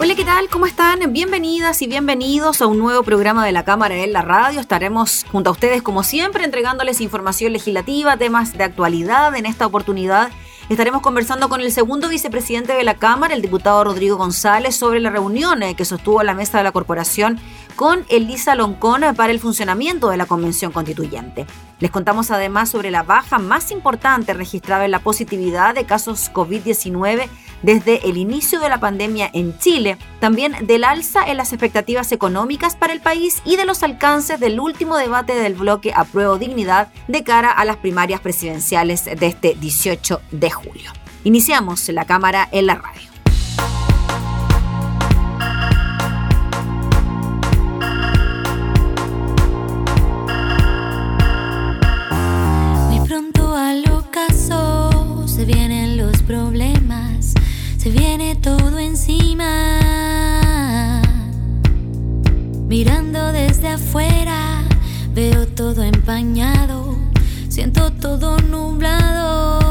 Hola, ¿qué tal? ¿Cómo están? Bienvenidas y bienvenidos a un nuevo programa de la Cámara en la Radio. Estaremos junto a ustedes, como siempre, entregándoles información legislativa, temas de actualidad. En esta oportunidad estaremos conversando con el segundo vicepresidente de la Cámara, el diputado Rodrigo González, sobre la reunión eh, que sostuvo la mesa de la corporación con Elisa Loncón para el funcionamiento de la Convención Constituyente. Les contamos además sobre la baja más importante registrada en la positividad de casos COVID-19 desde el inicio de la pandemia en Chile, también del alza en las expectativas económicas para el país y de los alcances del último debate del bloque Apruebo Dignidad de cara a las primarias presidenciales de este 18 de julio. Iniciamos la cámara en la radio. Se viene todo encima. Mirando desde afuera, veo todo empañado, siento todo nublado.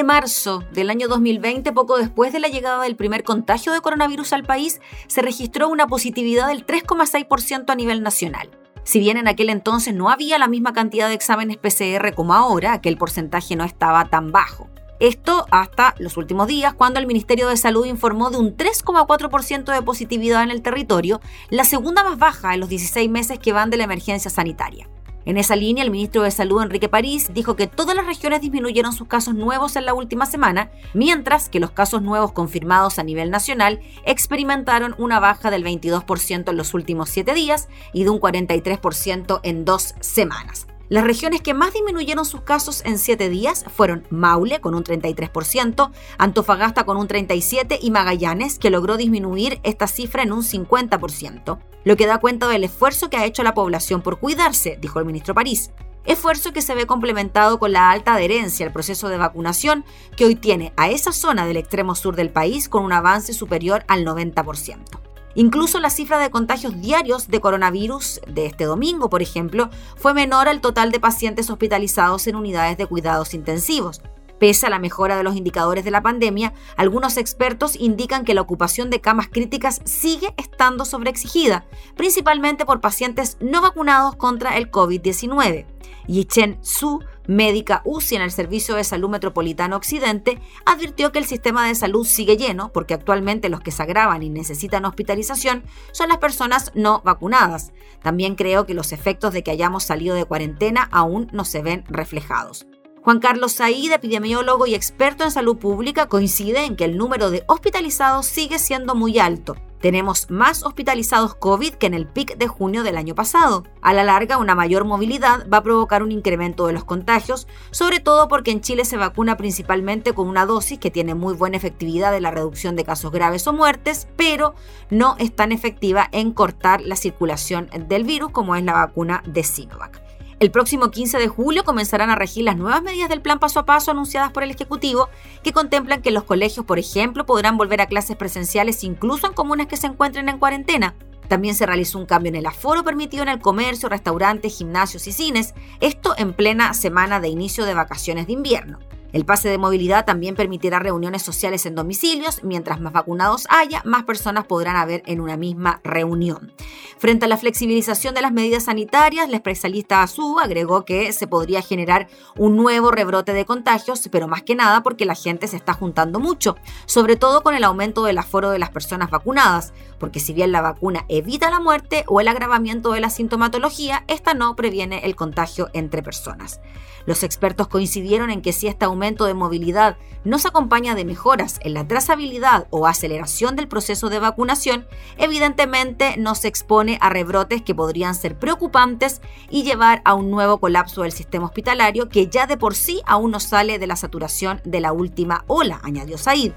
De marzo del año 2020, poco después de la llegada del primer contagio de coronavirus al país, se registró una positividad del 3,6% a nivel nacional. Si bien en aquel entonces no había la misma cantidad de exámenes PCR como ahora, aquel porcentaje no estaba tan bajo. Esto hasta los últimos días, cuando el Ministerio de Salud informó de un 3,4% de positividad en el territorio, la segunda más baja en los 16 meses que van de la emergencia sanitaria. En esa línea, el ministro de Salud, Enrique París, dijo que todas las regiones disminuyeron sus casos nuevos en la última semana, mientras que los casos nuevos confirmados a nivel nacional experimentaron una baja del 22% en los últimos siete días y de un 43% en dos semanas. Las regiones que más disminuyeron sus casos en siete días fueron Maule con un 33%, Antofagasta con un 37% y Magallanes, que logró disminuir esta cifra en un 50%, lo que da cuenta del esfuerzo que ha hecho la población por cuidarse, dijo el ministro París. Esfuerzo que se ve complementado con la alta adherencia al proceso de vacunación que hoy tiene a esa zona del extremo sur del país con un avance superior al 90%. Incluso la cifra de contagios diarios de coronavirus de este domingo, por ejemplo, fue menor al total de pacientes hospitalizados en unidades de cuidados intensivos. Pese a la mejora de los indicadores de la pandemia, algunos expertos indican que la ocupación de camas críticas sigue estando sobreexigida, principalmente por pacientes no vacunados contra el COVID-19. Yichen Su, médica UCI en el Servicio de Salud Metropolitano Occidente, advirtió que el sistema de salud sigue lleno porque actualmente los que se agravan y necesitan hospitalización son las personas no vacunadas. También creo que los efectos de que hayamos salido de cuarentena aún no se ven reflejados. Juan Carlos Said, epidemiólogo y experto en salud pública, coincide en que el número de hospitalizados sigue siendo muy alto. Tenemos más hospitalizados COVID que en el pic de junio del año pasado. A la larga, una mayor movilidad va a provocar un incremento de los contagios, sobre todo porque en Chile se vacuna principalmente con una dosis que tiene muy buena efectividad en la reducción de casos graves o muertes, pero no es tan efectiva en cortar la circulación del virus como es la vacuna de Sinovac. El próximo 15 de julio comenzarán a regir las nuevas medidas del plan paso a paso anunciadas por el Ejecutivo, que contemplan que los colegios, por ejemplo, podrán volver a clases presenciales incluso en comunas que se encuentren en cuarentena. También se realizó un cambio en el aforo permitido en el comercio, restaurantes, gimnasios y cines, esto en plena semana de inicio de vacaciones de invierno. El pase de movilidad también permitirá reuniones sociales en domicilios. Mientras más vacunados haya, más personas podrán haber en una misma reunión. Frente a la flexibilización de las medidas sanitarias, la especialista Azú agregó que se podría generar un nuevo rebrote de contagios, pero más que nada porque la gente se está juntando mucho, sobre todo con el aumento del aforo de las personas vacunadas, porque si bien la vacuna evita la muerte o el agravamiento de la sintomatología, esta no previene el contagio entre personas. Los expertos coincidieron en que si este aumento de movilidad no se acompaña de mejoras en la trazabilidad o aceleración del proceso de vacunación, evidentemente no se expone a rebrotes que podrían ser preocupantes y llevar a un nuevo colapso del sistema hospitalario que ya de por sí aún no sale de la saturación de la última ola, añadió Said.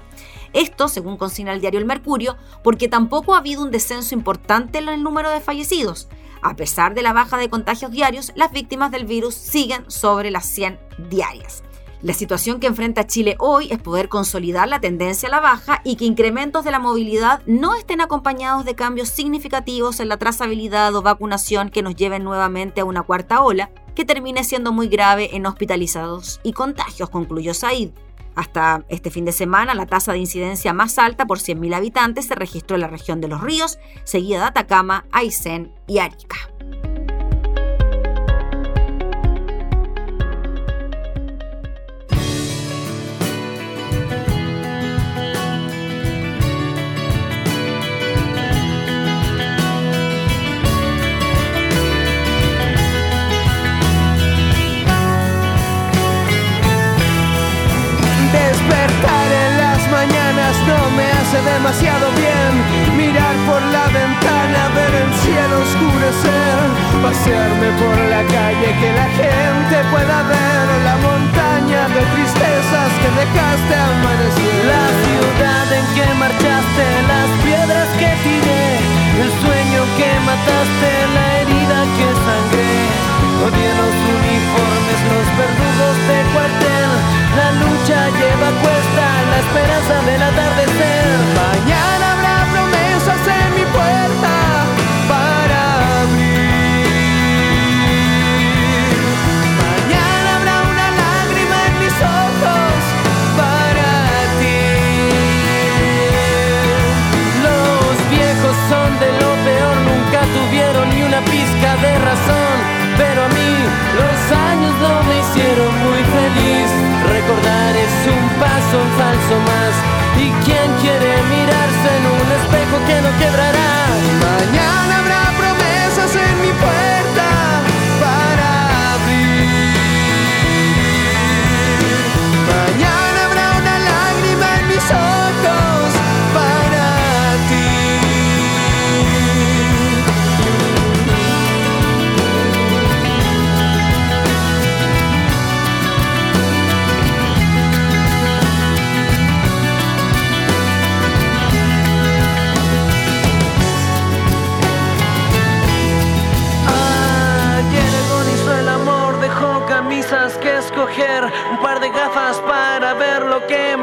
Esto, según consigna el diario El Mercurio, porque tampoco ha habido un descenso importante en el número de fallecidos. A pesar de la baja de contagios diarios, las víctimas del virus siguen sobre las 100 diarias. La situación que enfrenta Chile hoy es poder consolidar la tendencia a la baja y que incrementos de la movilidad no estén acompañados de cambios significativos en la trazabilidad o vacunación que nos lleven nuevamente a una cuarta ola, que termine siendo muy grave en hospitalizados y contagios, concluyó Said. Hasta este fin de semana, la tasa de incidencia más alta por 100.000 habitantes se registró en la región de Los Ríos, seguida de Atacama, Aysén y Arica. Demasiado bien. Mirar por la ventana, ver el cielo oscurecer, pasearme por la calle, que la gente pueda ver. La montaña de tristezas que dejaste amanecer.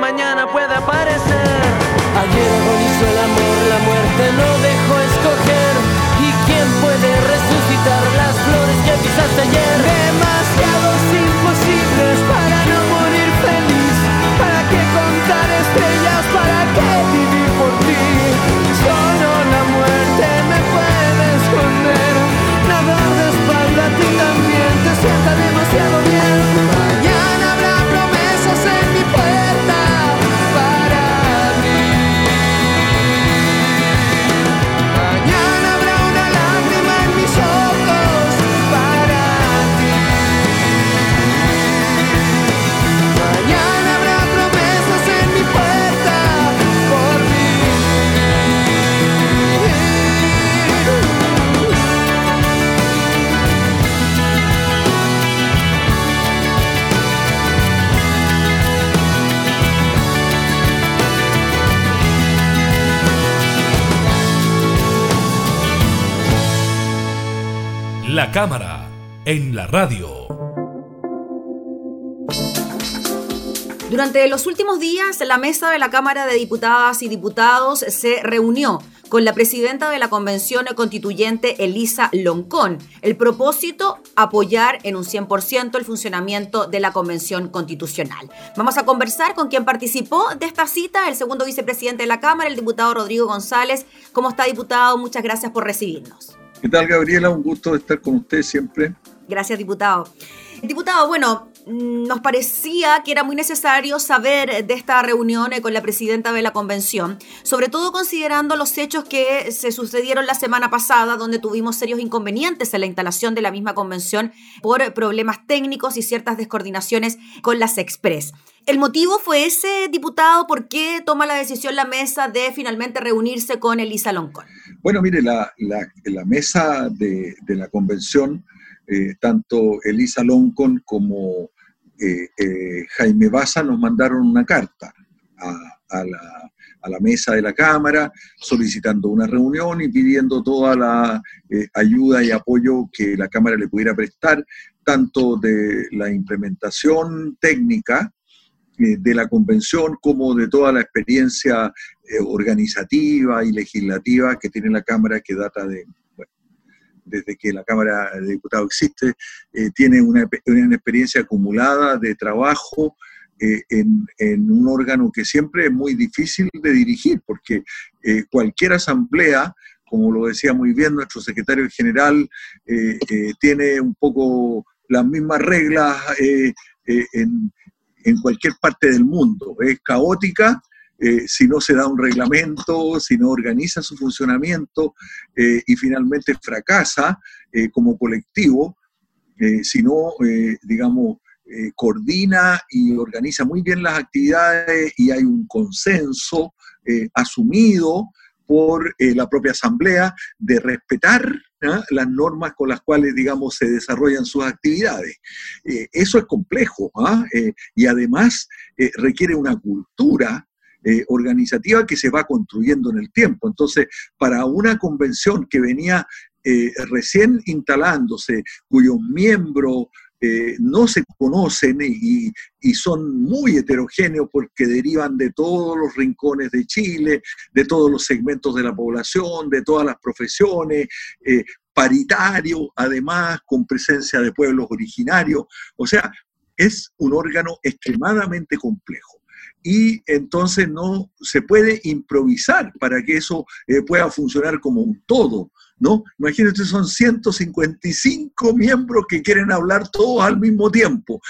Mañana puede aparecer. Ayer agonizó el amor, la muerte no La cámara en la radio. Durante los últimos días, la mesa de la Cámara de Diputadas y Diputados se reunió con la presidenta de la Convención Constituyente, Elisa Loncón. El propósito, apoyar en un 100% el funcionamiento de la Convención Constitucional. Vamos a conversar con quien participó de esta cita, el segundo vicepresidente de la Cámara, el diputado Rodrigo González. ¿Cómo está, diputado? Muchas gracias por recibirnos. ¿Qué tal, Gabriela? Un gusto estar con usted siempre. Gracias, diputado. Diputado, bueno, mm, nos parecía que era muy necesario saber de esta reunión eh, con la presidenta de la convención, sobre todo considerando los hechos que se sucedieron la semana pasada, donde tuvimos serios inconvenientes en la instalación de la misma convención por problemas técnicos y ciertas descoordinaciones con las Express. ¿El motivo fue ese, diputado? ¿Por qué toma la decisión la mesa de finalmente reunirse con Elisa Loncón? Bueno, mire, la, la- mesa de, de la convención, eh, tanto Elisa Loncon como eh, eh, Jaime Baza nos mandaron una carta a, a la, a la mesa de la Cámara solicitando una reunión y pidiendo toda la ayuda y apoyo que la Cámara le pudiera prestar, tanto de la implementación técnica de la convención como de toda la experiencia eh, organizativa y legislativa que tiene la Cámara, que data de, bueno, desde que la Cámara de Diputados existe, eh, tiene una, una experiencia acumulada de trabajo eh, en, en un órgano que siempre es muy difícil de dirigir, porque eh, cualquier asamblea, como lo decía muy bien nuestro secretario general, eh, eh, tiene un poco las mismas reglas eh, eh, en, en cualquier parte del mundo. Es caótica eh, si no se da un reglamento, si no organiza su funcionamiento eh, y finalmente fracasa eh, como colectivo, si no, digamos, coordina y organiza muy bien las actividades y hay un consenso asumido por eh, la propia Asamblea de respetar ¿ah? las normas con las cuales, digamos, se desarrollan sus actividades. Eh, eso es complejo ¿ah? Eh, y además requiere una cultura organizativa que se va construyendo en el tiempo. Entonces, para una convención que venía recién instalándose, cuyos miembros no se conocen y, y son muy heterogéneos porque derivan de todos los rincones de Chile, de todos los segmentos de la población, de todas las profesiones, eh, paritario, además, con presencia de pueblos originarios. O sea, es un órgano extremadamente complejo. Y entonces no se puede improvisar para que eso eh, pueda funcionar como un todo, ¿no? Imagínense, son 155 miembros que quieren hablar todos al mismo tiempo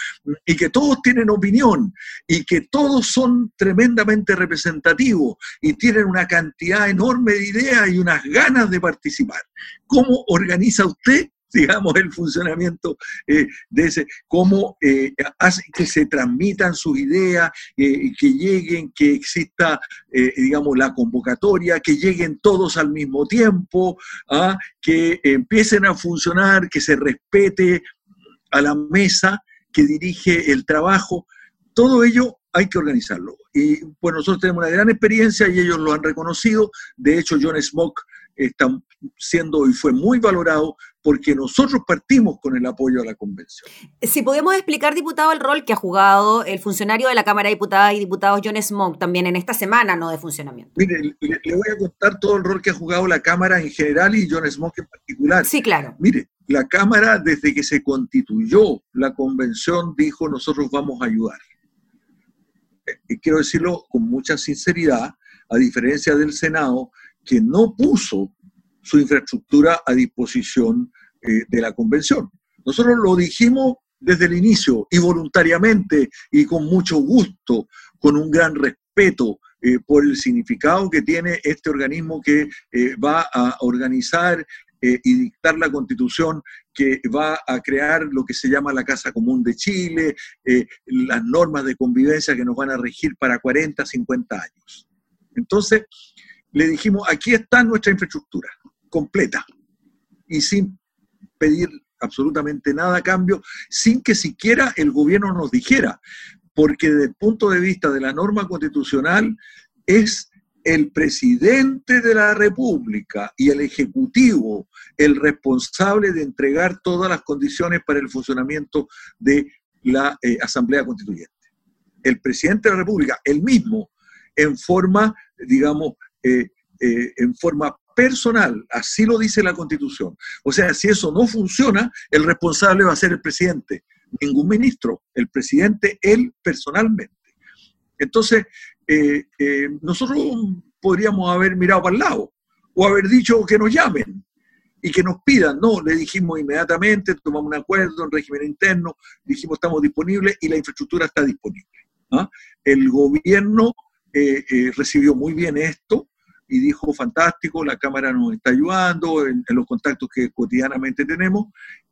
y que todos tienen opinión y que todos son tremendamente representativos y tienen una cantidad enorme de ideas y unas ganas de participar. ¿Cómo organiza usted digamos, el funcionamiento eh, de ese, cómo eh, hace que se transmitan sus ideas, eh, que lleguen, que exista, eh, digamos, la convocatoria, que lleguen todos al mismo tiempo, ¿ah? que empiecen a funcionar, que se respete a la mesa que dirige el trabajo. Todo ello hay que organizarlo. Y pues nosotros tenemos una gran experiencia y ellos lo han reconocido. De hecho, John Smoke está siendo y fue muy valorado porque nosotros partimos con el apoyo a la convención. Si podemos explicar, diputado, el rol que ha jugado el funcionario de la Cámara de Diputadas y Diputados John Smoke también en esta semana no de funcionamiento. Mire, le, voy a contar todo el rol que ha jugado la Cámara en general y John Smoke en particular. Sí, claro. Mire, la Cámara desde que se constituyó la convención dijo nosotros vamos a ayudar. Y quiero decirlo con mucha sinceridad, a diferencia del Senado, que no puso su infraestructura a disposición eh, de la convención. Nosotros lo dijimos desde el inicio y voluntariamente y con mucho gusto, con un gran respeto eh, por el significado que tiene este organismo que eh, va a organizar y dictar la constitución que va a crear lo que se llama la Casa Común de Chile, las normas de convivencia que nos van a regir para 40, 50 años. Entonces, le dijimos, aquí está nuestra infraestructura completa y sin pedir absolutamente nada a cambio, sin que siquiera el gobierno nos dijera, porque desde el punto de vista de la norma constitucional es el presidente de la República y el Ejecutivo el responsable de entregar todas las condiciones para el funcionamiento de la eh, Asamblea Constituyente. El presidente de la República, el mismo, en forma, digamos, eh, eh, en forma personal, así lo dice la Constitución. O sea, si eso no funciona, el responsable va a ser el presidente, ningún ministro, el presidente él personalmente. Entonces, eh, eh, nosotros podríamos haber mirado para el lado o haber dicho que nos llamen y que nos pidan. No, le dijimos inmediatamente, tomamos un acuerdo en régimen interno, dijimos estamos disponibles y la infraestructura está disponible. ¿ah? El gobierno recibió muy bien esto, y dijo, fantástico, la Cámara nos está ayudando en, los contactos que cotidianamente tenemos,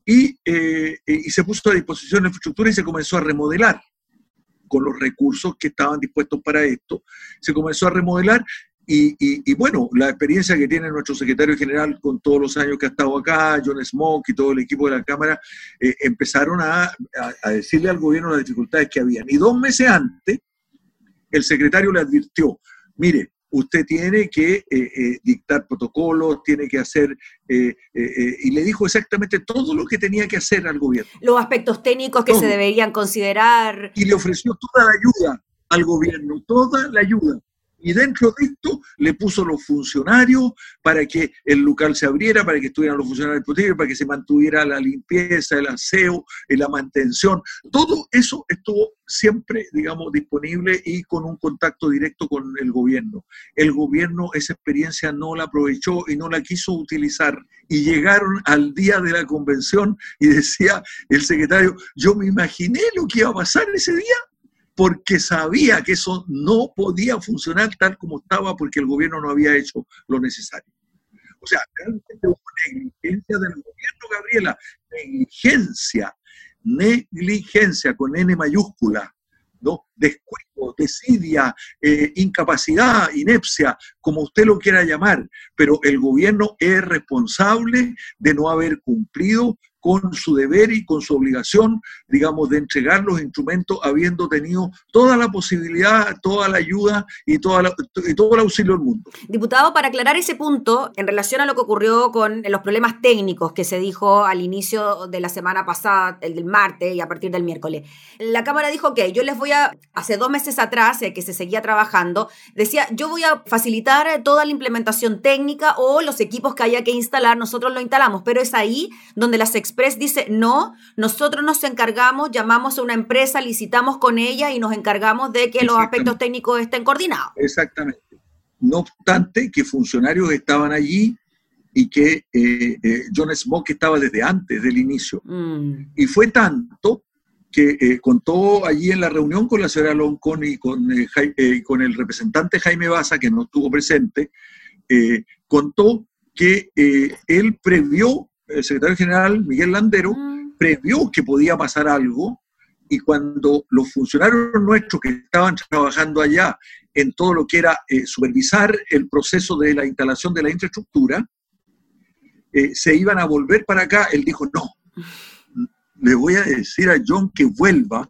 y, eh, y se puso a disposición la infraestructura y se comenzó a remodelar con los recursos que estaban dispuestos para esto. Se comenzó a remodelar y, bueno, la experiencia que tiene nuestro secretario general con todos los años que ha estado acá, John Smoke y todo el equipo de la Cámara, eh, empezaron a, a, a, decirle al gobierno las dificultades que habían. Y dos meses antes, el secretario le advirtió, mire, usted tiene que eh, eh, dictar protocolos, tiene que hacer, eh, y le dijo exactamente todo lo que tenía que hacer al gobierno. Los aspectos técnicos que se deberían considerar. Y le ofreció toda la ayuda al gobierno, toda la ayuda. Y dentro de esto le puso los funcionarios para que el local se abriera, para que estuvieran los funcionarios protegidos, para que se mantuviera la limpieza, el aseo, la mantención. Todo eso estuvo siempre, digamos, disponible y con un contacto directo con el gobierno. El gobierno esa experiencia no la aprovechó y no la quiso utilizar. Y llegaron al día de la convención y decía el secretario, yo me imaginé lo que iba a pasar ese día porque sabía que eso no podía funcionar tal como estaba porque el gobierno no había hecho lo necesario. O sea, negligencia del gobierno, Gabriela, negligencia, negligencia con N mayúscula, ¿no? descuido, desidia, eh, incapacidad, inepcia, como usted lo quiera llamar, pero el gobierno es responsable de no haber cumplido con su deber y con su obligación, digamos, de entregar los instrumentos habiendo tenido toda la posibilidad, toda la ayuda y, toda y todo el auxilio del mundo. Diputado, para aclarar ese punto, en relación a lo que ocurrió con los problemas técnicos que se dijo al inicio de la semana pasada, el del martes y a partir del miércoles, la Cámara dijo que yo les voy a, hace dos meses atrás, eh, que se seguía trabajando, decía, yo voy a facilitar toda la implementación técnica o los equipos que haya que instalar, nosotros lo instalamos, pero es ahí donde las Express dice, no, nosotros nos encargamos, llamamos a una empresa, licitamos con ella y nos encargamos de que los aspectos técnicos estén coordinados. Exactamente. No obstante que funcionarios estaban allí y que eh, eh, John Smoke estaba desde antes del inicio. Mm. Y fue tanto que eh, contó allí en la reunión con la señora Loncón y con, con el representante Jaime Baza, que no estuvo presente, contó que él previó el secretario general Miguel Landero mm. previó que podía pasar algo y cuando los funcionarios nuestros que estaban trabajando allá en todo lo que era eh, supervisar el proceso de la instalación de la infraestructura, eh, se iban a volver para acá, él dijo, no, le voy a decir a John que vuelva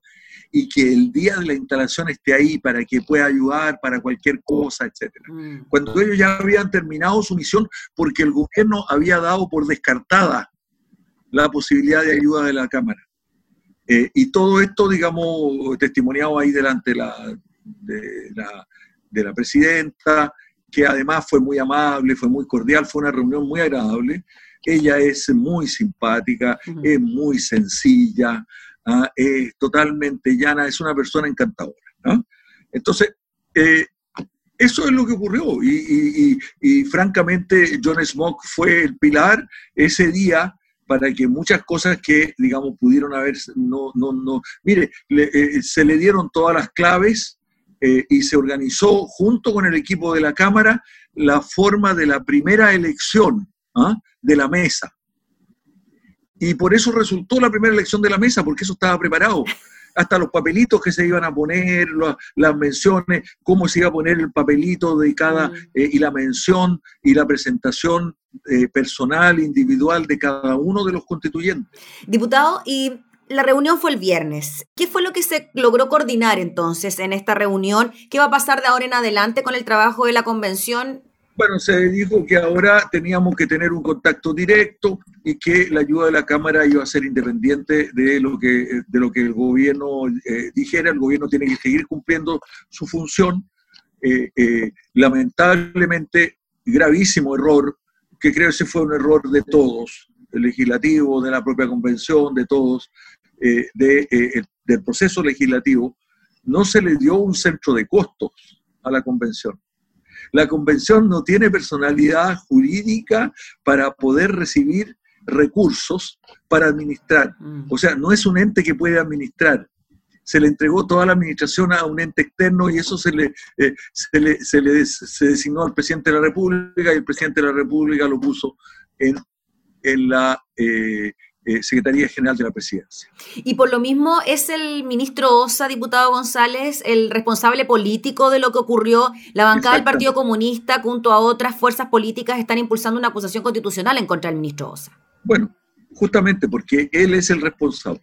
y que el día de la instalación esté ahí para que pueda ayudar para cualquier cosa, etc. Mm. Cuando ellos ya habían terminado su misión porque el gobierno había dado por descartada la posibilidad de ayuda de la Cámara. Eh, y todo esto, digamos, testimoniado ahí delante de la, de la, de la presidenta, que además fue muy amable, fue muy cordial, fue una reunión muy agradable. Ella es muy simpática, es muy sencilla, ¿ah? es totalmente llana, es una persona encantadora. Entonces, eh, eso es lo que ocurrió y, francamente John Smoke fue el pilar ese día para que muchas cosas que, digamos, pudieron haber, no, no, no, mire, eh, se le dieron todas las claves eh, y se organizó junto con el equipo de la Cámara la forma de la primera elección ¿ah? de la mesa. Y por eso resultó la primera elección de la mesa, porque eso estaba preparado. Hasta los papelitos que se iban a poner, las menciones, cómo se iba a poner el papelito de cada, mm. eh, y la mención y la presentación eh, personal, individual de cada uno de los constituyentes. Diputado, y la reunión fue el viernes. ¿Qué fue lo que se logró coordinar entonces en esta reunión? ¿Qué va a pasar de ahora en adelante con el trabajo de la convención? Bueno, se dijo que ahora teníamos que tener un contacto directo y que la ayuda de la Cámara iba a ser independiente de lo que, de lo que el gobierno eh, dijera. El gobierno tiene que seguir cumpliendo su función. Eh, eh, lamentablemente, gravísimo error, que creo que fue un error de todos, del legislativo, de la propia convención, de todos, de, del proceso legislativo, no se le dio un centro de costos a la convención. La convención no tiene personalidad jurídica para poder recibir recursos para administrar. Mm. O sea, no es un ente que puede administrar. Se le entregó toda la administración a un ente externo y eso se le, eh, se, le, se, le, se designó al presidente de la República y el presidente de la República lo puso en, en la eh, Secretaría General de la Presidencia. Y por lo mismo, ¿es el ministro Osa, diputado González, el responsable político de lo que ocurrió? La bancada del Partido Comunista, junto a otras fuerzas políticas, están impulsando una acusación constitucional en contra del ministro Osa. Bueno, justamente porque él es el responsable.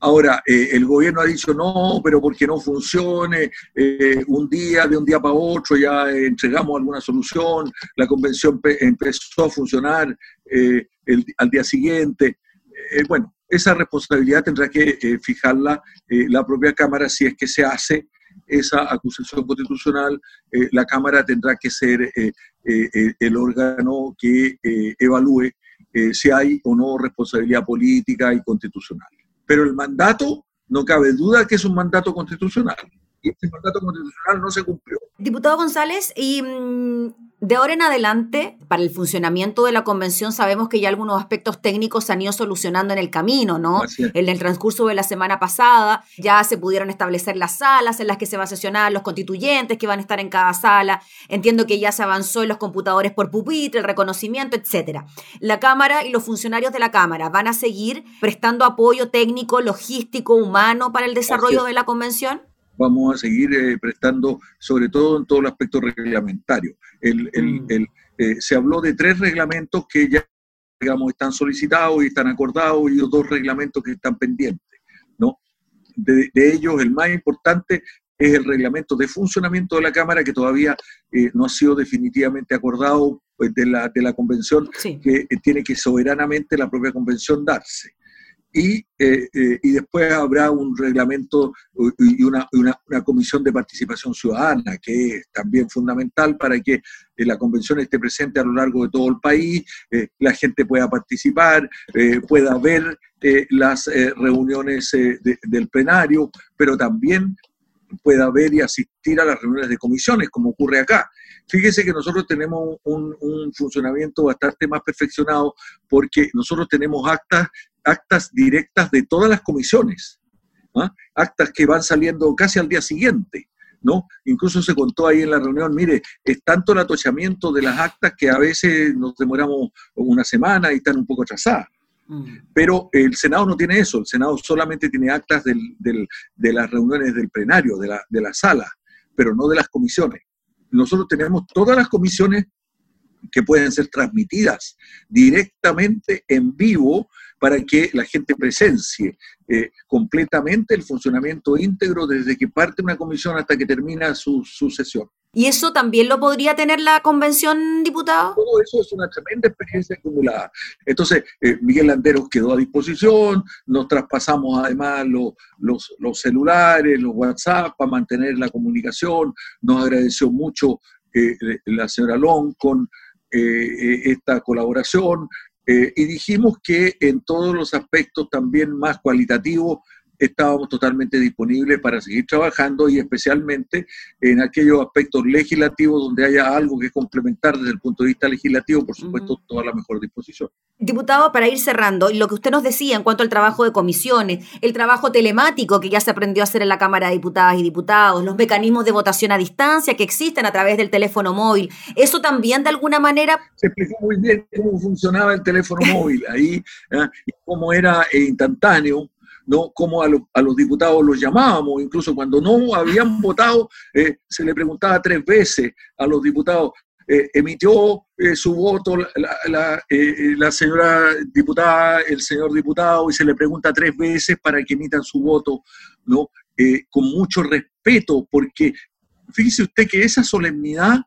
Ahora, eh, el gobierno ha dicho no, pero porque no funcione, eh, un día, de un día para otro, ya entregamos alguna solución, la convención empezó a funcionar al día siguiente. Eh, bueno, esa responsabilidad tendrá que eh, fijarla eh, la propia Cámara si es que se hace esa acusación constitucional. la Cámara tendrá que ser el órgano que evalúe si hay o no responsabilidad política y constitucional. Pero el mandato, no cabe duda que es un mandato constitucional y este mandato constitucional no se cumplió. Diputado González, y mm, de ahora en adelante, para el funcionamiento de la convención, sabemos que ya algunos aspectos técnicos se han ido solucionando en el camino, ¿no? En el transcurso de la semana pasada ya se pudieron establecer las salas en las que se va a sesionar los constituyentes que van a estar en cada sala. Entiendo que ya se avanzó en los computadores por pupitre, el reconocimiento, etcétera. La Cámara y los funcionarios de la Cámara van a seguir prestando apoyo técnico, logístico, humano para el desarrollo de la convención vamos a seguir eh, prestando, sobre todo en todo el aspecto reglamentario. Mm. Eh, se habló de tres reglamentos que ya digamos, están solicitados y están acordados y dos reglamentos que están pendientes. ¿no? De, ellos, el más importante es el reglamento de funcionamiento de la Cámara, que todavía eh, no ha sido definitivamente acordado pues, de, la, de la convención, que tiene que soberanamente la propia convención darse y, eh, eh, y después habrá un reglamento y una, una, comisión de participación ciudadana, que es también fundamental para que eh, la convención esté presente a lo largo de todo el país, la gente pueda participar, pueda ver las reuniones del plenario, pero también pueda ver y asistir a las reuniones de comisiones, como ocurre acá. Fíjese que nosotros tenemos un, un, funcionamiento bastante más perfeccionado porque nosotros tenemos actas actas directas de todas las comisiones, ¿ah? actas que van saliendo casi al día siguiente. ¿no? Incluso se contó ahí en la reunión, mire, es tanto el atochamiento de las actas que a veces nos demoramos una semana y están un poco atrasadas. Mm. Pero el Senado no tiene eso, el Senado solamente tiene actas de las reuniones del plenario, de la, de la sala, pero no de las comisiones. Nosotros tenemos todas las comisiones que pueden ser transmitidas directamente en vivo para que la gente presencie eh, completamente el funcionamiento íntegro desde que parte una comisión hasta que termina su, su sesión. ¿Y eso también lo podría tener la convención, diputado? Todo eso es una tremenda experiencia acumulada. Entonces, eh, Miguel Landeros quedó a disposición, nos traspasamos además los, los, los, celulares, los WhatsApp para mantener la comunicación, nos agradeció mucho eh, la señora Long con eh, esta colaboración y dijimos que en todos los aspectos también más cualitativos estábamos totalmente disponibles para seguir trabajando y especialmente en aquellos aspectos legislativos donde haya algo que complementar desde el punto de vista legislativo, por supuesto, toda la mejor disposición. Diputado, para ir cerrando, lo que usted nos decía en cuanto al trabajo de comisiones, el trabajo telemático que ya se aprendió a hacer en la Cámara de Diputadas y Diputados, los mecanismos de votación a distancia que existen a través del teléfono móvil, eso también de alguna manera... Se explicó muy bien cómo funcionaba el teléfono móvil ahí ¿eh? y cómo era instantáneo ¿no? Como a, los diputados los llamábamos, incluso cuando no habían votado, eh, se le preguntaba tres veces a los diputados, eh, emitió eh, su voto la, la, señora diputada, el señor diputado, y se le pregunta tres veces para que emitan su voto, ¿no? con mucho respeto, porque fíjese usted que esa solemnidad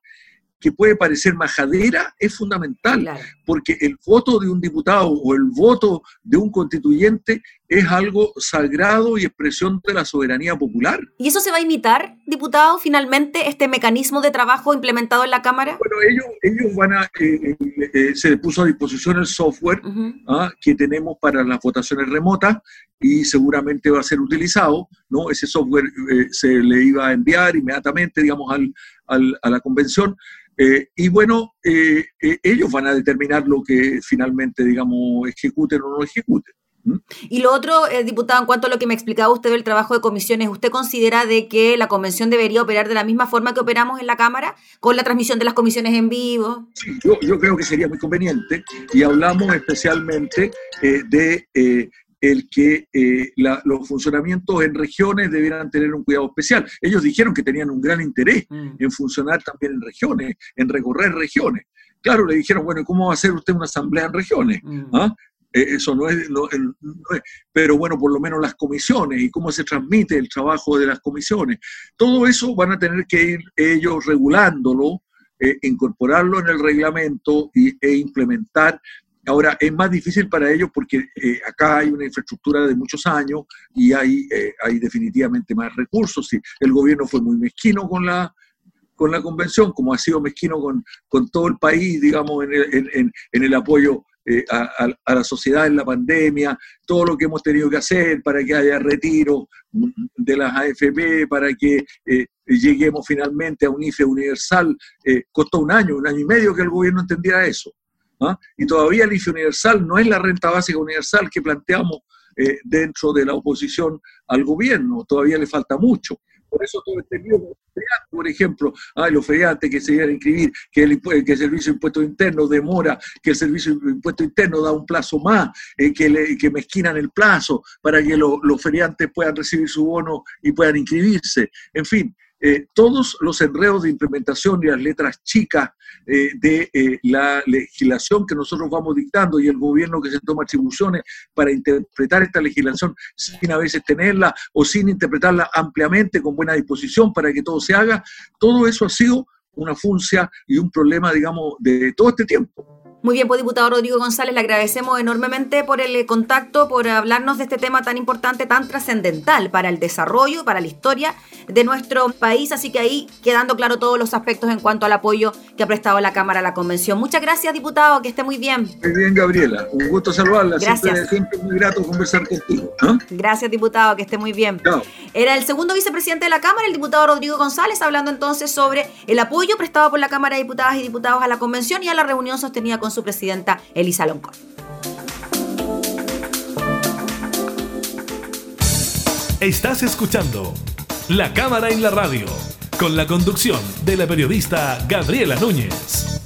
que puede parecer majadera es fundamental, porque el voto de un diputado o el voto de un constituyente es algo sagrado y expresión de la soberanía popular. ¿Y eso se va a imitar, diputado, finalmente, este mecanismo de trabajo implementado en la Cámara? Bueno, ellos, ellos van a, eh, eh, eh, se puso a disposición el software ¿ah? que tenemos para las votaciones remotas y seguramente va a ser utilizado, ¿no? Ese software se le iba a enviar inmediatamente, digamos, al, al, a la convención eh, y bueno, eh, eh, ellos van a determinar lo que finalmente, digamos, ejecuten o no ejecuten. Y lo otro, diputado, en cuanto a lo que me explicaba usted del trabajo de comisiones, ¿usted considera de que la convención debería operar de la misma forma que operamos en la Cámara, con la transmisión de las comisiones en vivo? Sí, yo, yo creo que sería muy conveniente y hablamos especialmente de el que eh, los funcionamientos en regiones debieran tener un cuidado especial. Ellos dijeron que tenían un gran interés mm. en funcionar también en regiones, en recorrer regiones. Claro, le dijeron, bueno, ¿cómo va a hacer usted una asamblea en regiones? Mm. ¿Ah? Eh, eso no es, no, es, pero bueno, por lo menos las comisiones y cómo se transmite el trabajo de las comisiones. Todo eso van a tener que ir ellos regulándolo, eh, incorporarlo en el reglamento y, e implementar Ahora, es más difícil para ellos porque eh, acá hay una infraestructura de muchos años y hay, eh, hay definitivamente más recursos. Sí, el gobierno fue muy mezquino con la, con la convención, como ha sido mezquino con, con todo el país, digamos, en el, en, en el apoyo eh, a, la sociedad en la pandemia, todo lo que hemos tenido que hacer para que haya retiro de las AFP, para que lleguemos finalmente a un IFE universal. costó un año, un año y medio que el gobierno entendiera eso. ¿Ah? Y todavía el IFE universal no es la renta básica universal que planteamos eh, dentro de la oposición al gobierno, todavía le falta mucho. Por eso todo este lío, por ejemplo, ah, los feriantes que se iban a inscribir, que el, que el Servicio de Impuestos Internos demora, que el Servicio de Impuestos Internos da un plazo más, eh, que, le, que mezquinan el plazo para que los feriantes puedan recibir su bono y puedan inscribirse. En fin, eh, todos los enredos de implementación y las letras chicas eh, de eh, la legislación que nosotros vamos dictando y el gobierno que se toma atribuciones para interpretar esta legislación sin a veces tenerla o sin interpretarla ampliamente con buena disposición para que todo se haga, todo eso ha sido una funcia y un problema, digamos, de todo este tiempo. Muy bien, pues diputado Rodrigo González, le agradecemos enormemente por el eh, contacto, por hablarnos de este tema tan importante, tan trascendental para el desarrollo, para la historia de nuestro país. Así que ahí quedando claro todos los aspectos en cuanto al apoyo que ha prestado la Cámara a la Convención. Muchas gracias, diputado, que esté muy bien. Muy bien, Gabriela. Un gusto saludarla. Gracias. Siempre, muy grato conversar contigo. ¿ah? Gracias, diputado, que esté muy bien. Era el segundo vicepresidente de la Cámara, el diputado Rodrigo González, hablando entonces sobre el apoyo prestado por la Cámara de Diputadas y Diputados a la Convención y a la reunión sostenida con su presidenta Elisa Loncón. Estás escuchando La Cámara en la Radio, con la conducción de la periodista Gabriela Núñez.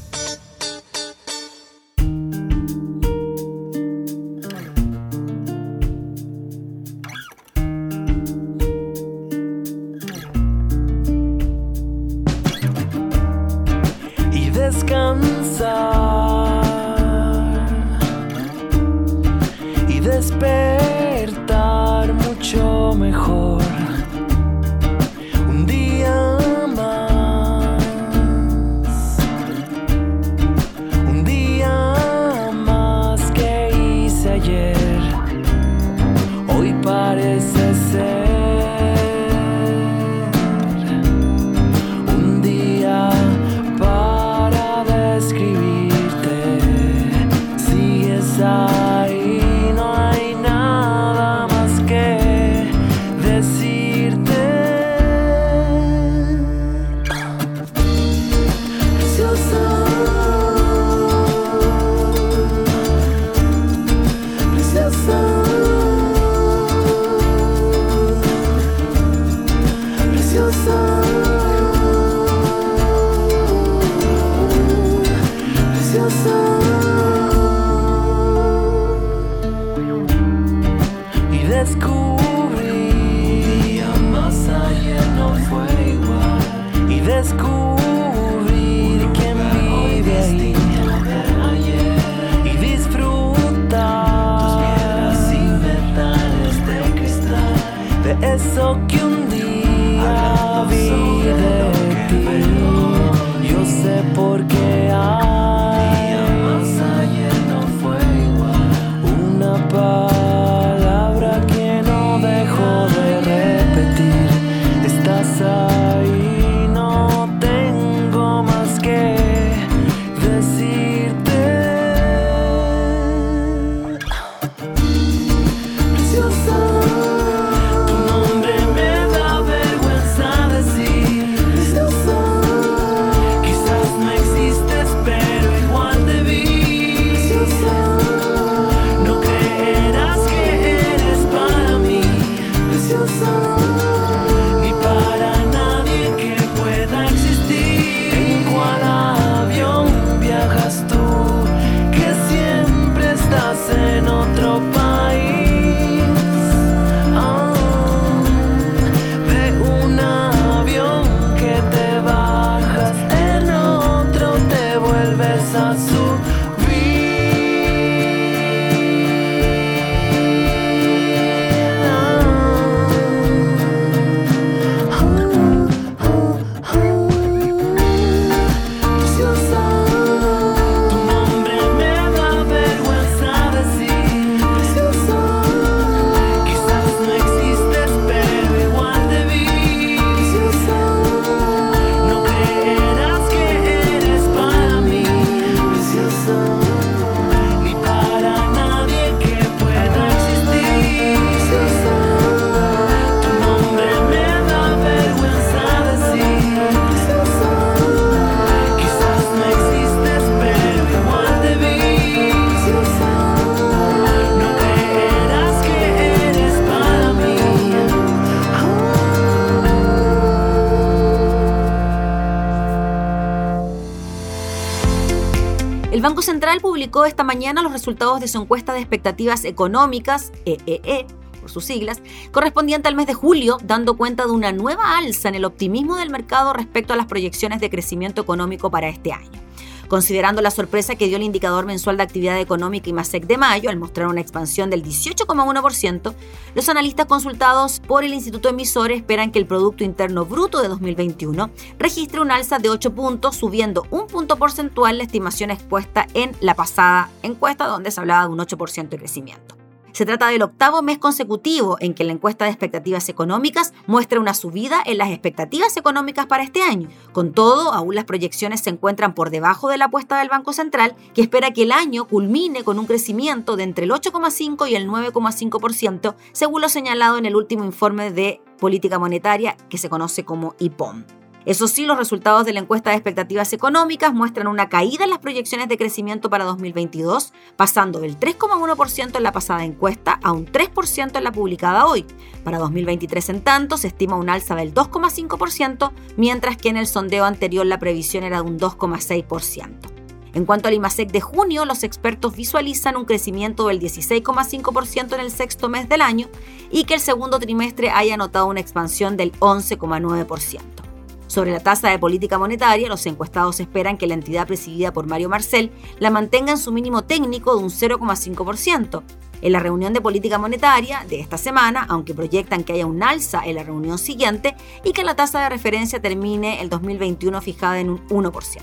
Publicó esta mañana los resultados de su encuesta de expectativas económicas, EEE, por sus siglas, correspondiente al mes de julio, dando cuenta de una nueva alza en el optimismo del mercado respecto a las proyecciones de crecimiento económico para este año. Considerando la sorpresa que dio el indicador mensual de actividad económica IMASEC de mayo, al mostrar una expansión del 18,1%, los analistas consultados por el Instituto Emisor esperan que el Producto Interno Bruto de 2021 registre un alza de 8 puntos, subiendo un punto porcentual la estimación expuesta en la pasada encuesta, donde se hablaba de un 8% de crecimiento. Se trata del octavo mes consecutivo en que la encuesta de expectativas económicas muestra una subida en las expectativas económicas para este año. Con todo, aún las proyecciones se encuentran por debajo de la apuesta del Banco Central, que espera que el año culmine con un crecimiento de entre el 8,5 y el 9,5%, según lo señalado en el último informe de política monetaria que se conoce como IPOM. Eso sí, los resultados de la encuesta de expectativas económicas muestran una caída en las proyecciones de crecimiento para 2022, pasando del 3,1% en la pasada encuesta a un 3% en la publicada hoy. Para 2023, en tanto, se estima un alza del 2,5%, mientras que en el sondeo anterior la previsión era de un 2,6%. En cuanto al IMASEC de junio, los expertos visualizan un crecimiento del 16,5% en el sexto mes del año y que el segundo trimestre haya notado una expansión del 11,9%. Sobre la tasa de política monetaria, los encuestados esperan que la entidad presidida por Mario Marcel la mantenga en su mínimo técnico de un 0,5%. En la reunión de política monetaria de esta semana, aunque proyectan que haya un alza en la reunión siguiente y que la tasa de referencia termine el 2021 fijada en un 1%.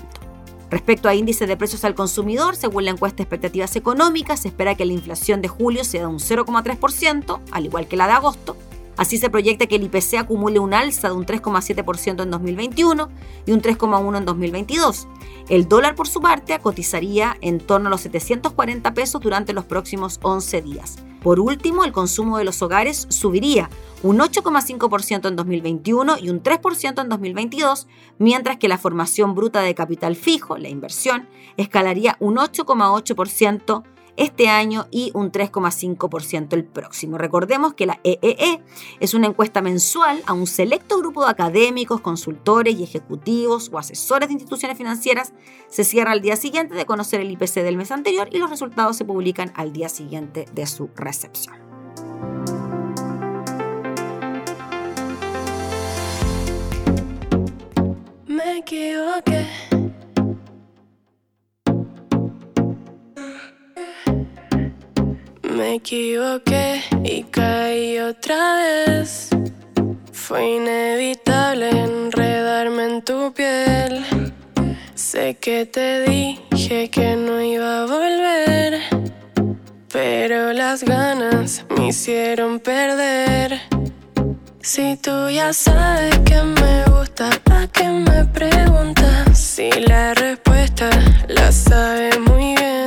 Respecto a índice de precios al consumidor, según la encuesta de expectativas económicas, se espera que la inflación de julio sea de un 0,3%, al igual que la de agosto. Así se proyecta que el IPC acumule un alza de un 3,7% en 2021 y un 3,1% en 2022. El dólar, por su parte, cotizaría en torno a los 740 pesos durante los próximos 11 días. Por último, el consumo de los hogares subiría un 8,5% en 2021 y un 3% en 2022, mientras que la formación bruta de capital fijo, la inversión, escalaría un 8,8% este año y un 3,5% el próximo. Recordemos que la EEE e e es una encuesta mensual a un selecto grupo de académicos, consultores y ejecutivos o asesores de instituciones financieras. Se cierra al día siguiente de conocer el IPC del mes anterior y los resultados se publican al día siguiente de su recepción. Me equivoqué. Me equivoqué y caí otra vez. Fue inevitable enredarme en tu piel. Sé que te dije que no iba a volver, pero las ganas me hicieron perder. Si tú ya sabes que me gusta, ¿a qué me preguntas? Si la respuesta la sabes muy bien.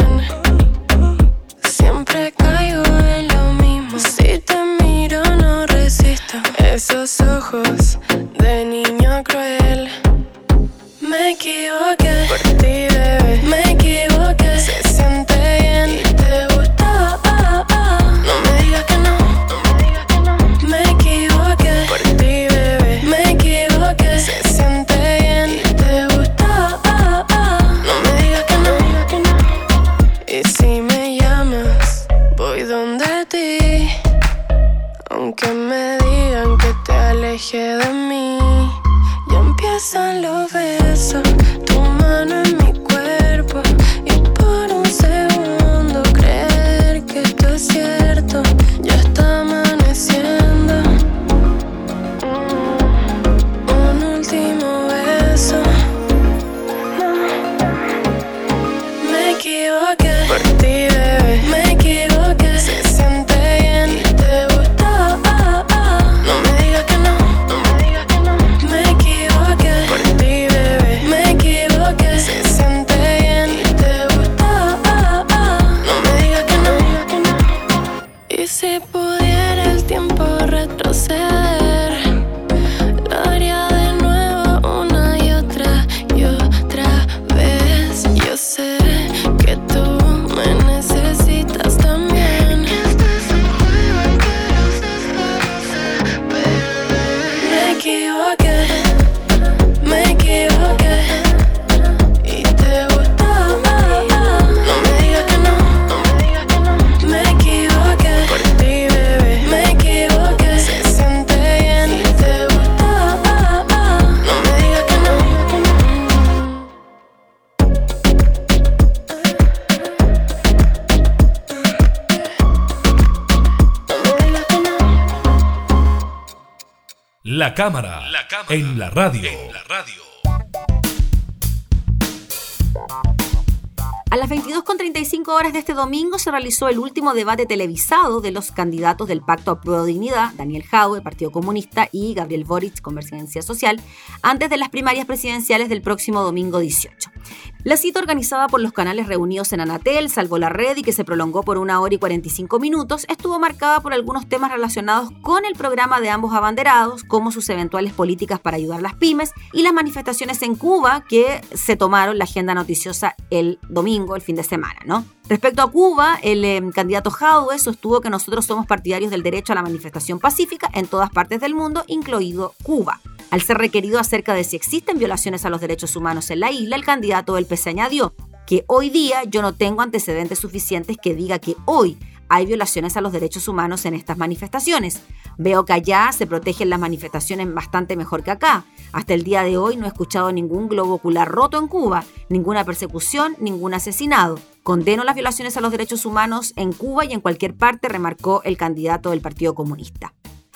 Siempre en lo mismo. Si te miro, no resisto. Esos ojos de niño cruel. Me equivoqué. Por ti, La cámara, en la radio. A las 22.35 horas de este domingo se realizó el último debate televisado de los candidatos del Pacto a Prueba de Dignidad, Daniel Jaue, Partido Comunista, y Gabriel Boric, Convergencia Social, antes de las primarias presidenciales del próximo domingo 18. La cita organizada por los canales reunidos en Anatel, Salvo la Red y que se prolongó por una hora y 45 minutos, estuvo marcada por algunos temas relacionados con el programa de ambos abanderados, como sus eventuales políticas para ayudar a las pymes y las manifestaciones en Cuba que se tomaron la agenda noticiosa el domingo el fin de semana, ¿no? Respecto a Cuba, el eh, candidato Jadwe sostuvo que nosotros somos partidarios del derecho a la manifestación pacífica en todas partes del mundo, incluido Cuba. Al ser requerido acerca de si existen violaciones a los derechos humanos en la isla, el candidato del PC añadió que hoy día yo no tengo antecedentes suficientes que diga que hoy hay violaciones a los derechos humanos en estas manifestaciones. Veo que allá se protegen las manifestaciones bastante mejor que acá. Hasta el día de hoy no he escuchado ningún globo ocular roto en Cuba, ninguna persecución, ningún asesinado. Condeno las violaciones a los derechos humanos en Cuba y en cualquier parte, remarcó el candidato del Partido Comunista.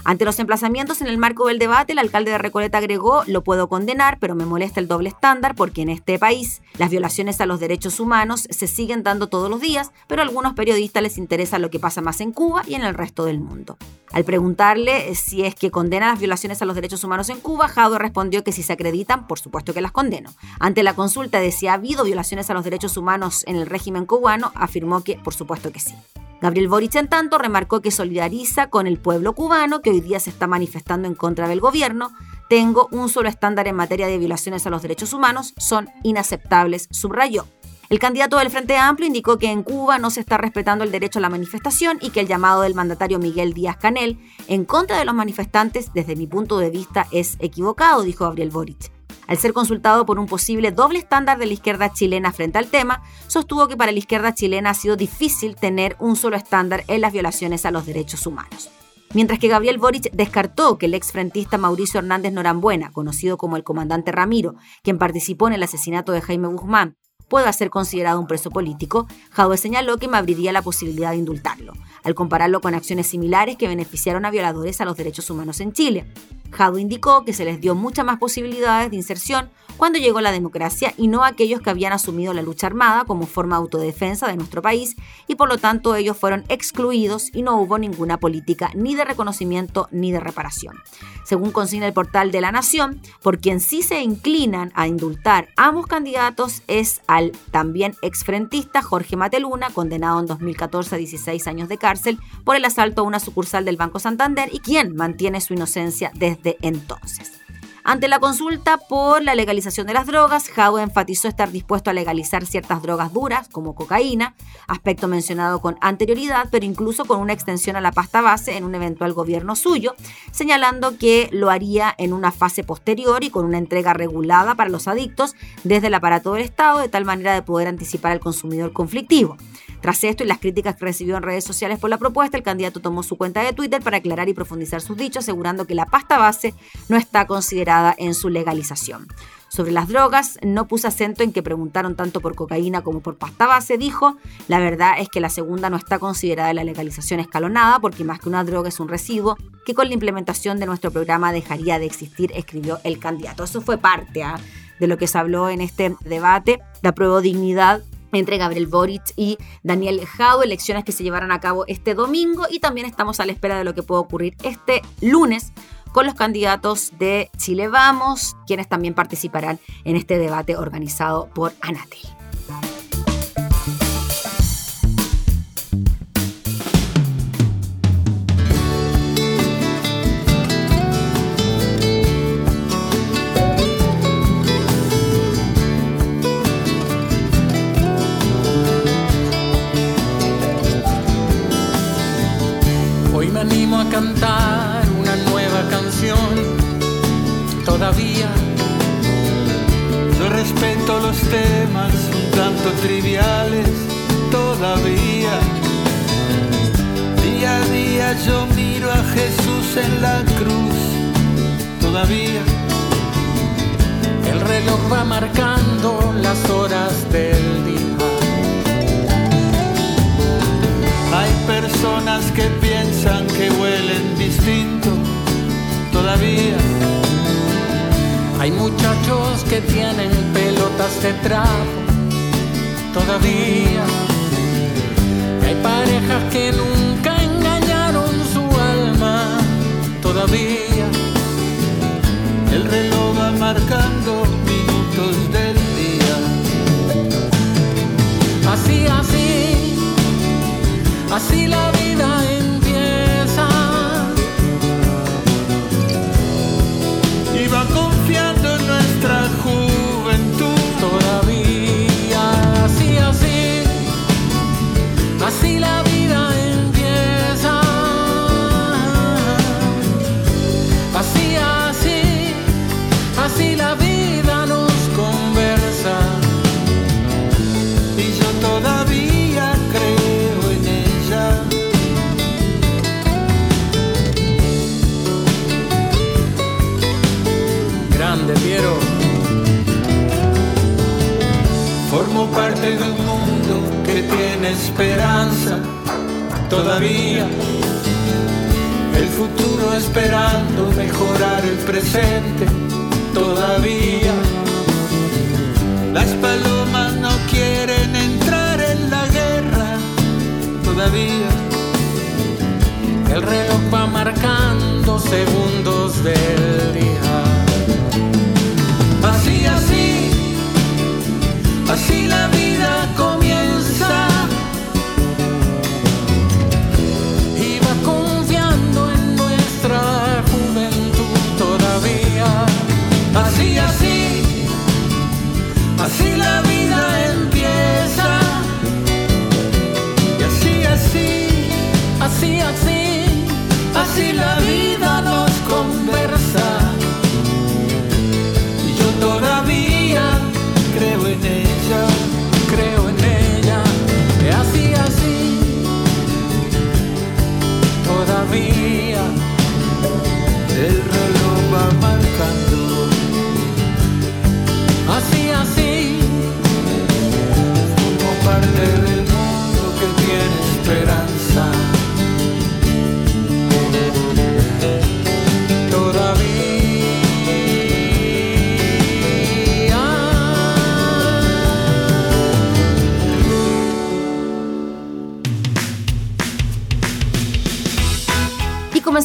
Ante los emplazamientos en el marco del debate, el alcalde de Recoleta agregó, lo puedo condenar, pero me molesta el doble estándar porque en este país las violaciones a los derechos humanos se siguen dando todos los días, pero a algunos periodistas les interesa lo que pasa más en Cuba y en el resto del mundo. Al preguntarle si es que condena las violaciones a los derechos humanos en Cuba, Jado respondió que si se acreditan, por supuesto que las condeno. Ante la consulta de si ha habido violaciones a los derechos humanos en el régimen cubano, afirmó que por supuesto que sí. Gabriel Boric, en tanto, remarcó que solidariza con el pueblo cubano que hoy día se está manifestando en contra del gobierno. Tengo un solo estándar en materia de violaciones a los derechos humanos, son inaceptables, subrayó. El candidato del Frente Amplio indicó que en Cuba no se está respetando el derecho a la manifestación y que el llamado del mandatario Miguel Díaz Canel en contra de los manifestantes, desde mi punto de vista, es equivocado, dijo Gabriel Boric. Al ser consultado por un posible doble estándar de la izquierda chilena frente al tema, sostuvo que para la izquierda chilena ha sido difícil tener un solo estándar en las violaciones a los derechos humanos. Mientras que Gabriel Boric descartó que el exfrentista Mauricio Hernández Norambuena, conocido como el comandante Ramiro, quien participó en el asesinato de Jaime Guzmán, pueda ser considerado un preso político, Jadwe señaló que me abriría la posibilidad de indultarlo, al compararlo con acciones similares que beneficiaron a violadores a los derechos humanos en Chile. Jado indicó que se les dio muchas más posibilidades de inserción cuando llegó la democracia y no a aquellos que habían asumido la lucha armada como forma de autodefensa de nuestro país y por lo tanto ellos fueron excluidos y no hubo ninguna política ni de reconocimiento ni de reparación. Según consigna el portal de la Nación, por quien sí se inclinan a indultar a ambos candidatos es al también exfrentista Jorge Mateluna, condenado en 2014 a 16 años de cárcel por el asalto a una sucursal del Banco Santander y quien mantiene su inocencia desde entonces. Ante la consulta por la legalización de las drogas, Howe enfatizó estar dispuesto a legalizar ciertas drogas duras, como cocaína, aspecto mencionado con anterioridad, pero incluso con una extensión a la pasta base en un eventual gobierno suyo, señalando que lo haría en una fase posterior y con una entrega regulada para los adictos desde el aparato del Estado, de tal manera de poder anticipar al consumidor conflictivo. Tras esto y las críticas que recibió en redes sociales por la propuesta, el candidato tomó su cuenta de Twitter para aclarar y profundizar sus dichos, asegurando que la pasta base no está considerada en su legalización. Sobre las drogas, no puse acento en que preguntaron tanto por cocaína como por pasta base, dijo, la verdad es que la segunda no está considerada la legalización escalonada porque más que una droga es un residuo que con la implementación de nuestro programa dejaría de existir, escribió el candidato. Eso fue parte ¿ah? de lo que se habló en este debate. La prueba dignidad entre Gabriel Boric y Daniel Jau, elecciones que se llevarán a cabo este domingo y también estamos a la espera de lo que pueda ocurrir este lunes con los candidatos de Chile Vamos, quienes también participarán en este debate organizado por Anatel.